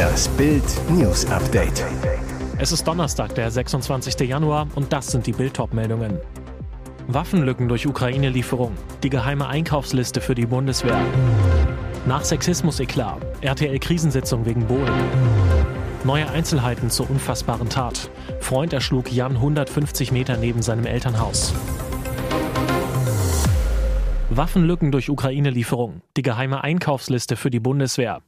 Das Bild News Update. Es ist Donnerstag, der 26. Januar und das sind die Bild meldungen Waffenlücken durch Ukraine-Lieferung. Die geheime Einkaufsliste für die Bundeswehr. Nach Sexismus-Eklat. RTL-Krisensitzung wegen Bohlen. Neue Einzelheiten zur unfassbaren Tat. Freund erschlug Jan 150 Meter neben seinem Elternhaus. Waffenlücken durch Ukraine-Lieferung. Die geheime Einkaufsliste für die Bundeswehr.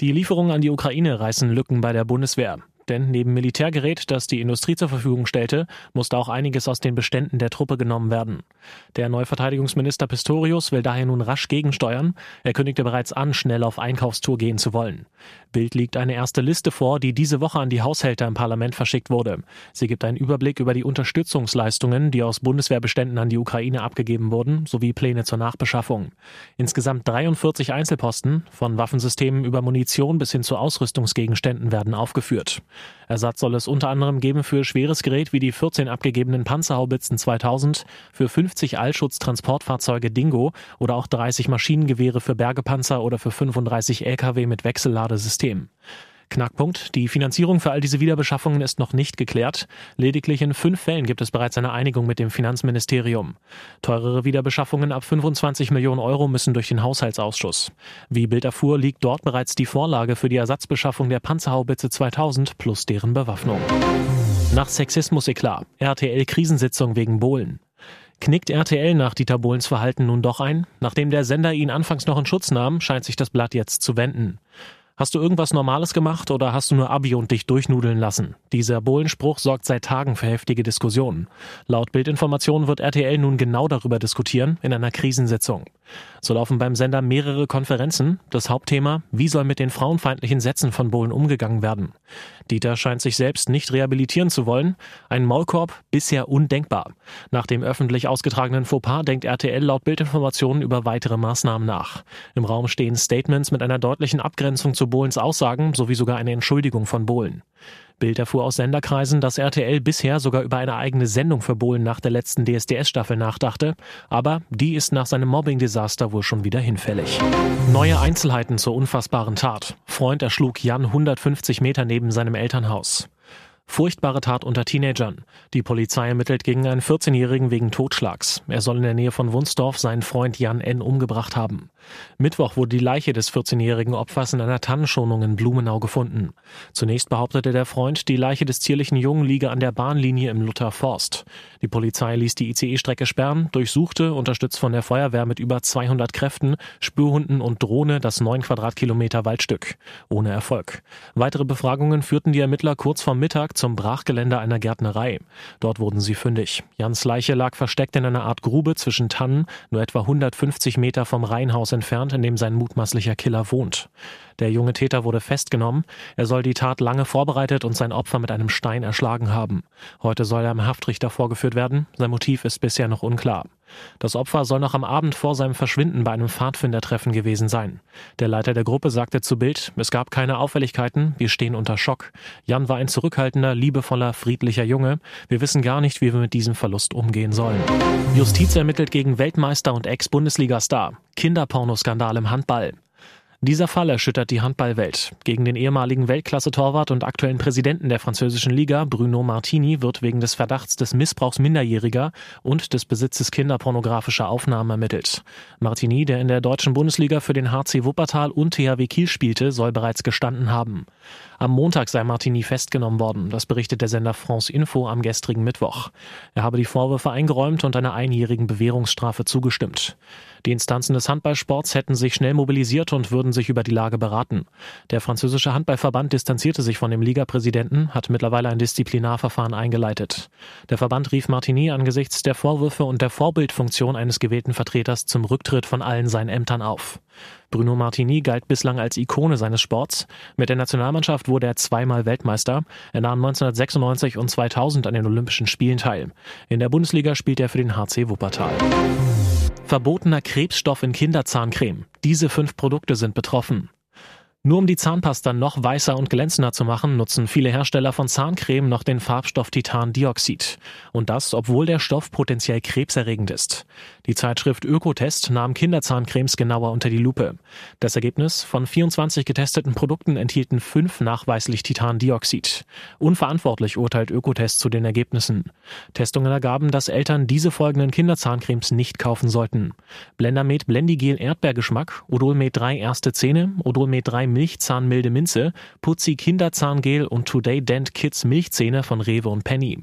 Die Lieferungen an die Ukraine reißen Lücken bei der Bundeswehr. Denn neben Militärgerät, das die Industrie zur Verfügung stellte, musste auch einiges aus den Beständen der Truppe genommen werden. Der neue Verteidigungsminister Pistorius will daher nun rasch gegensteuern. Er kündigte bereits an, schnell auf Einkaufstour gehen zu wollen. Bild liegt eine erste Liste vor, die diese Woche an die Haushälter im Parlament verschickt wurde. Sie gibt einen Überblick über die Unterstützungsleistungen, die aus Bundeswehrbeständen an die Ukraine abgegeben wurden, sowie Pläne zur Nachbeschaffung. Insgesamt 43 Einzelposten, von Waffensystemen über Munition bis hin zu Ausrüstungsgegenständen werden aufgeführt. Ersatz soll es unter anderem geben für schweres Gerät wie die 14 abgegebenen Panzerhaubitzen 2000, für 50 Allschutz-Transportfahrzeuge Dingo oder auch 30 Maschinengewehre für Bergepanzer oder für 35 Lkw mit Wechselladesystem. Knackpunkt. Die Finanzierung für all diese Wiederbeschaffungen ist noch nicht geklärt. Lediglich in fünf Fällen gibt es bereits eine Einigung mit dem Finanzministerium. Teurere Wiederbeschaffungen ab 25 Millionen Euro müssen durch den Haushaltsausschuss. Wie Bild erfuhr, liegt dort bereits die Vorlage für die Ersatzbeschaffung der Panzerhaubitze 2000 plus deren Bewaffnung. Nach Sexismus-Eklat. RTL-Krisensitzung wegen Bohlen. Knickt RTL nach Dieter Bohlens Verhalten nun doch ein? Nachdem der Sender ihn anfangs noch in Schutz nahm, scheint sich das Blatt jetzt zu wenden. Hast du irgendwas Normales gemacht oder hast du nur Abi und dich durchnudeln lassen? Dieser Bohlenspruch sorgt seit Tagen für heftige Diskussionen. Laut Bildinformationen wird RTL nun genau darüber diskutieren in einer Krisensitzung. So laufen beim Sender mehrere Konferenzen. Das Hauptthema, wie soll mit den frauenfeindlichen Sätzen von Bohlen umgegangen werden? Dieter scheint sich selbst nicht rehabilitieren zu wollen. Ein Maulkorb bisher undenkbar. Nach dem öffentlich ausgetragenen Fauxpas denkt RTL laut Bildinformationen über weitere Maßnahmen nach. Im Raum stehen Statements mit einer deutlichen Abgrenzung zu zu Bohlens Aussagen sowie sogar eine Entschuldigung von Bohlen. Bild erfuhr aus Senderkreisen, dass RTL bisher sogar über eine eigene Sendung für Bohlen nach der letzten DSDS-Staffel nachdachte, aber die ist nach seinem Mobbing-Desaster wohl schon wieder hinfällig. Neue Einzelheiten zur unfassbaren Tat. Freund erschlug Jan 150 Meter neben seinem Elternhaus. Furchtbare Tat unter Teenagern. Die Polizei ermittelt gegen einen 14-Jährigen wegen Totschlags. Er soll in der Nähe von Wunsdorf seinen Freund Jan N. umgebracht haben. Mittwoch wurde die Leiche des 14-jährigen Opfers in einer Tannenschonung in Blumenau gefunden. Zunächst behauptete der Freund, die Leiche des zierlichen Jungen liege an der Bahnlinie im Luther Forst. Die Polizei ließ die ICE-Strecke sperren, durchsuchte, unterstützt von der Feuerwehr mit über 200 Kräften, Spürhunden und Drohne das 9 Quadratkilometer Waldstück. Ohne Erfolg. Weitere Befragungen führten die Ermittler kurz vor Mittag zum Brachgelände einer Gärtnerei. Dort wurden sie fündig. Jans Leiche lag versteckt in einer Art Grube zwischen Tannen, nur etwa 150 Meter vom Reihenhaus entfernt, in dem sein mutmaßlicher Killer wohnt. Der junge Täter wurde festgenommen. Er soll die Tat lange vorbereitet und sein Opfer mit einem Stein erschlagen haben. Heute soll er im Haftrichter vorgeführt werden. Sein Motiv ist bisher noch unklar. Das Opfer soll noch am Abend vor seinem Verschwinden bei einem Pfadfindertreffen gewesen sein. Der Leiter der Gruppe sagte zu Bild, es gab keine Auffälligkeiten, wir stehen unter Schock. Jan war ein zurückhaltender, liebevoller, friedlicher Junge. Wir wissen gar nicht, wie wir mit diesem Verlust umgehen sollen. Justiz ermittelt gegen Weltmeister und Ex-Bundesliga-Star. Kinderpornoskandal im Handball. Dieser Fall erschüttert die Handballwelt. Gegen den ehemaligen Weltklasse-Torwart und aktuellen Präsidenten der französischen Liga, Bruno Martini, wird wegen des Verdachts des Missbrauchs Minderjähriger und des Besitzes kinderpornografischer Aufnahmen ermittelt. Martini, der in der deutschen Bundesliga für den HC Wuppertal und THW Kiel spielte, soll bereits gestanden haben. Am Montag sei Martini festgenommen worden, das berichtet der Sender France Info am gestrigen Mittwoch. Er habe die Vorwürfe eingeräumt und einer einjährigen Bewährungsstrafe zugestimmt. Die Instanzen des Handballsports hätten sich schnell mobilisiert und würden sich über die Lage beraten. Der französische Handballverband distanzierte sich von dem Ligapräsidenten, hat mittlerweile ein Disziplinarverfahren eingeleitet. Der Verband rief Martini angesichts der Vorwürfe und der Vorbildfunktion eines gewählten Vertreters zum Rücktritt von allen seinen Ämtern auf. Bruno Martini galt bislang als Ikone seines Sports. Mit der Nationalmannschaft wurde er zweimal Weltmeister. Er nahm 1996 und 2000 an den Olympischen Spielen teil. In der Bundesliga spielt er für den HC Wuppertal. Verbotener Krebsstoff in Kinderzahncreme. Diese fünf Produkte sind betroffen. Nur um die Zahnpasta noch weißer und glänzender zu machen, nutzen viele Hersteller von Zahncreme noch den Farbstoff Titandioxid. Und das, obwohl der Stoff potenziell krebserregend ist. Die Zeitschrift Ökotest nahm Kinderzahncremes genauer unter die Lupe. Das Ergebnis, von 24 getesteten Produkten enthielten fünf nachweislich Titandioxid. Unverantwortlich urteilt Ökotest zu den Ergebnissen. Testungen ergaben, dass Eltern diese folgenden Kinderzahncremes nicht kaufen sollten. Blendermed Blendigel Erdbeergeschmack, Odolmed 3 erste Zähne, Odolmed 3 Milchzahnmilde Minze, Putzi Kinderzahngel und Today Dent Kids Milchzähne von Rewe und Penny.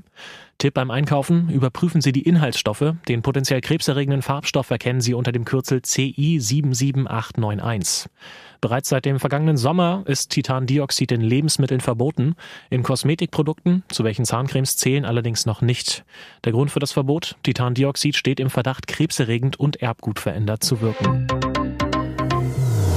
Tipp beim Einkaufen, überprüfen Sie die Inhaltsstoffe. Den potenziell krebserregenden Farbstoff erkennen Sie unter dem Kürzel CI 77891. Bereits seit dem vergangenen Sommer ist Titandioxid in Lebensmitteln verboten, in Kosmetikprodukten, zu welchen Zahncremes zählen allerdings noch nicht. Der Grund für das Verbot? Titandioxid steht im Verdacht, krebserregend und erbgutverändert zu wirken.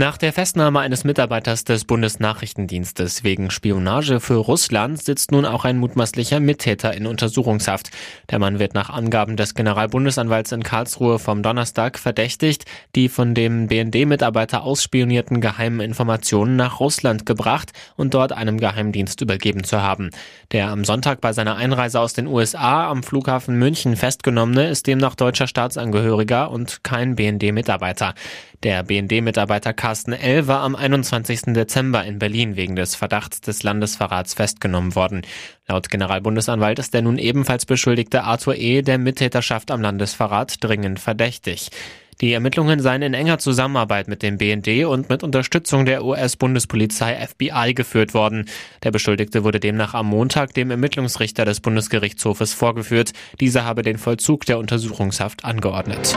Nach der Festnahme eines Mitarbeiters des Bundesnachrichtendienstes wegen Spionage für Russland sitzt nun auch ein mutmaßlicher Mittäter in Untersuchungshaft. Der Mann wird nach Angaben des Generalbundesanwalts in Karlsruhe vom Donnerstag verdächtigt, die von dem BND-Mitarbeiter ausspionierten geheimen Informationen nach Russland gebracht und dort einem Geheimdienst übergeben zu haben. Der am Sonntag bei seiner Einreise aus den USA am Flughafen München festgenommene ist demnach deutscher Staatsangehöriger und kein BND-Mitarbeiter. Der BND-Mitarbeiter Carsten L. war am 21. Dezember in Berlin wegen des Verdachts des Landesverrats festgenommen worden. Laut Generalbundesanwalt ist der nun ebenfalls beschuldigte Arthur E. der Mittäterschaft am Landesverrat dringend verdächtig. Die Ermittlungen seien in enger Zusammenarbeit mit dem BND und mit Unterstützung der US-Bundespolizei FBI geführt worden. Der Beschuldigte wurde demnach am Montag dem Ermittlungsrichter des Bundesgerichtshofes vorgeführt. Dieser habe den Vollzug der Untersuchungshaft angeordnet.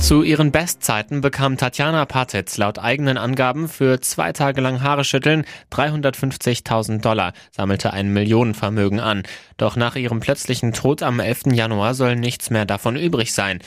Zu ihren Bestzeiten bekam Tatjana Patitz laut eigenen Angaben für zwei Tage lang Haare schütteln 350.000 Dollar, sammelte ein Millionenvermögen an. Doch nach ihrem plötzlichen Tod am 11. Januar soll nichts mehr davon übrig sein.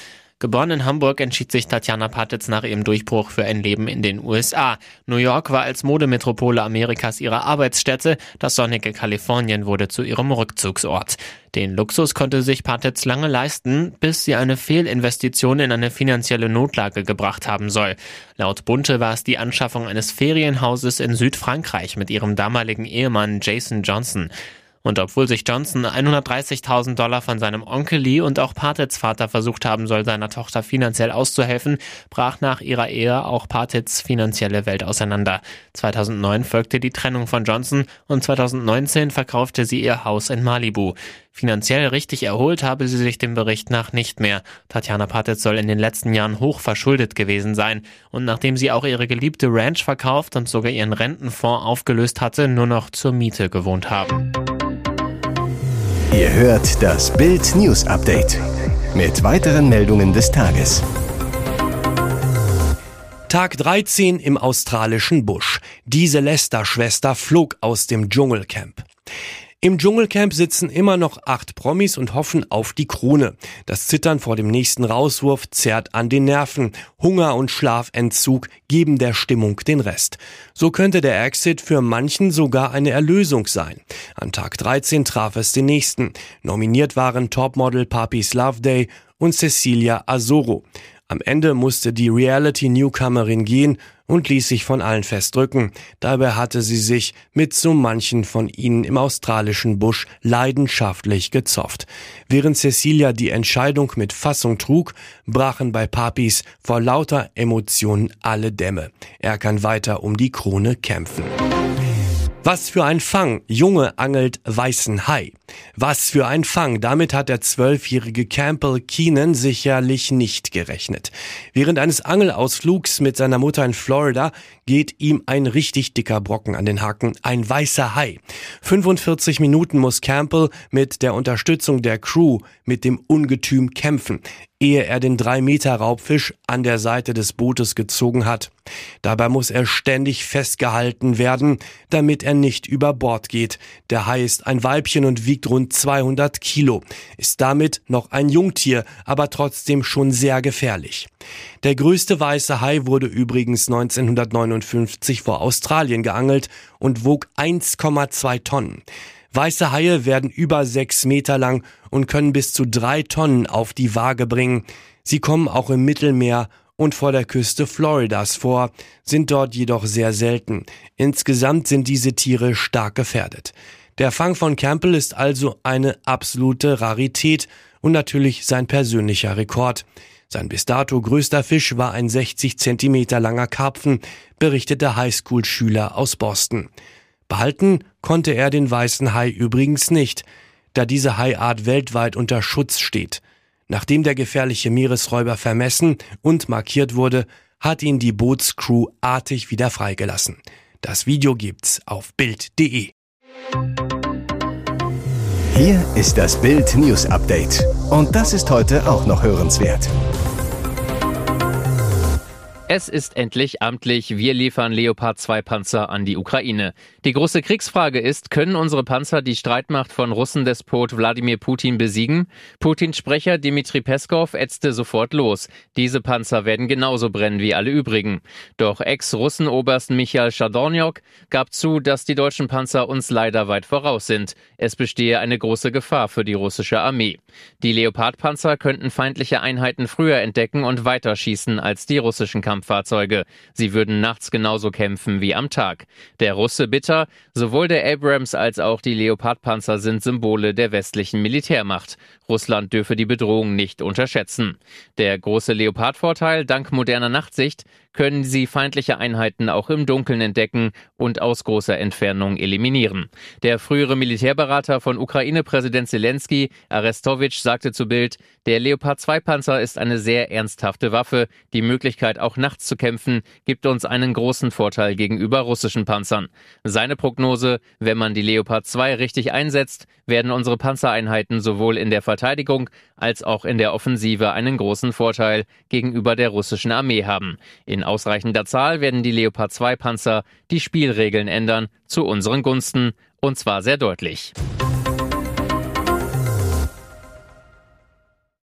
Geboren in Hamburg entschied sich Tatjana Patitz nach ihrem Durchbruch für ein Leben in den USA. New York war als Modemetropole Amerikas ihre Arbeitsstätte, das sonnige Kalifornien wurde zu ihrem Rückzugsort. Den Luxus konnte sich Patitz lange leisten, bis sie eine Fehlinvestition in eine finanzielle Notlage gebracht haben soll. Laut Bunte war es die Anschaffung eines Ferienhauses in Südfrankreich mit ihrem damaligen Ehemann Jason Johnson. Und obwohl sich Johnson 130.000 Dollar von seinem Onkel Lee und auch Patits Vater versucht haben soll, seiner Tochter finanziell auszuhelfen, brach nach ihrer Ehe auch Patits finanzielle Welt auseinander. 2009 folgte die Trennung von Johnson und 2019 verkaufte sie ihr Haus in Malibu. Finanziell richtig erholt habe sie sich dem Bericht nach nicht mehr. Tatjana Patitz soll in den letzten Jahren hoch verschuldet gewesen sein. Und nachdem sie auch ihre geliebte Ranch verkauft und sogar ihren Rentenfonds aufgelöst hatte, nur noch zur Miete gewohnt haben. Ihr hört das Bild News Update mit weiteren Meldungen des Tages. Tag 13 im australischen Busch. Diese Lester-Schwester flog aus dem Dschungelcamp. Im Dschungelcamp sitzen immer noch acht Promis und hoffen auf die Krone. Das Zittern vor dem nächsten Rauswurf zerrt an den Nerven. Hunger und Schlafentzug geben der Stimmung den Rest. So könnte der Exit für manchen sogar eine Erlösung sein. An Tag 13 traf es den nächsten. Nominiert waren Topmodel Papis Loveday und Cecilia Azoro. Am Ende musste die Reality-Newcomerin gehen und ließ sich von allen festdrücken. Dabei hatte sie sich mit so manchen von ihnen im australischen Busch leidenschaftlich gezofft. Während Cecilia die Entscheidung mit Fassung trug, brachen bei Papis vor lauter Emotionen alle Dämme. Er kann weiter um die Krone kämpfen. Was für ein Fang! Junge angelt weißen Hai. Was für ein Fang! Damit hat der zwölfjährige Campbell Keenan sicherlich nicht gerechnet. Während eines Angelausflugs mit seiner Mutter in Florida geht ihm ein richtig dicker Brocken an den Haken, ein weißer Hai. 45 Minuten muss Campbell mit der Unterstützung der Crew mit dem Ungetüm kämpfen ehe er den 3-Meter-Raubfisch an der Seite des Bootes gezogen hat. Dabei muss er ständig festgehalten werden, damit er nicht über Bord geht. Der Hai ist ein Weibchen und wiegt rund 200 Kilo, ist damit noch ein Jungtier, aber trotzdem schon sehr gefährlich. Der größte weiße Hai wurde übrigens 1959 vor Australien geangelt und wog 1,2 Tonnen. Weiße Haie werden über sechs Meter lang und können bis zu drei Tonnen auf die Waage bringen. Sie kommen auch im Mittelmeer und vor der Küste Floridas vor, sind dort jedoch sehr selten. Insgesamt sind diese Tiere stark gefährdet. Der Fang von Campbell ist also eine absolute Rarität und natürlich sein persönlicher Rekord. Sein bis dato größter Fisch war ein 60 Zentimeter langer Karpfen, berichtete Highschool-Schüler aus Boston. Behalten konnte er den weißen Hai übrigens nicht, da diese Haiart weltweit unter Schutz steht. Nachdem der gefährliche Meeresräuber vermessen und markiert wurde, hat ihn die Bootscrew artig wieder freigelassen. Das Video gibt's auf Bild.de. Hier ist das Bild News Update. Und das ist heute auch noch hörenswert. Es ist endlich amtlich. Wir liefern Leopard 2 Panzer an die Ukraine. Die große Kriegsfrage ist, können unsere Panzer die Streitmacht von Russendespot Wladimir Putin besiegen? Putins Sprecher Dmitri Peskov ätzte sofort los. Diese Panzer werden genauso brennen wie alle übrigen. Doch Ex-Russen-Oberst Michael Schadorniok gab zu, dass die deutschen Panzer uns leider weit voraus sind. Es bestehe eine große Gefahr für die russische Armee. Die Leopard-Panzer könnten feindliche Einheiten früher entdecken und weiterschießen als die russischen Kampf Kampffahrzeuge. Sie würden nachts genauso kämpfen wie am Tag. Der Russe bitter, sowohl der Abrams als auch die Leopardpanzer sind Symbole der westlichen Militärmacht. Russland dürfe die Bedrohung nicht unterschätzen. Der große Leopardvorteil, dank moderner Nachtsicht, können sie feindliche Einheiten auch im Dunkeln entdecken und aus großer Entfernung eliminieren. Der frühere Militärberater von Ukraine-Präsident Zelensky, Arestowitsch, sagte zu Bild, der Leopard 2 Panzer ist eine sehr ernsthafte Waffe. Die Möglichkeit, auch nachts zu kämpfen, gibt uns einen großen Vorteil gegenüber russischen Panzern. Seine Prognose, wenn man die Leopard 2 richtig einsetzt, werden unsere Panzereinheiten sowohl in der Verteidigung als auch in der Offensive einen großen Vorteil gegenüber der russischen Armee haben. In ausreichender Zahl werden die Leopard 2 Panzer die Spielregeln ändern zu unseren Gunsten und zwar sehr deutlich.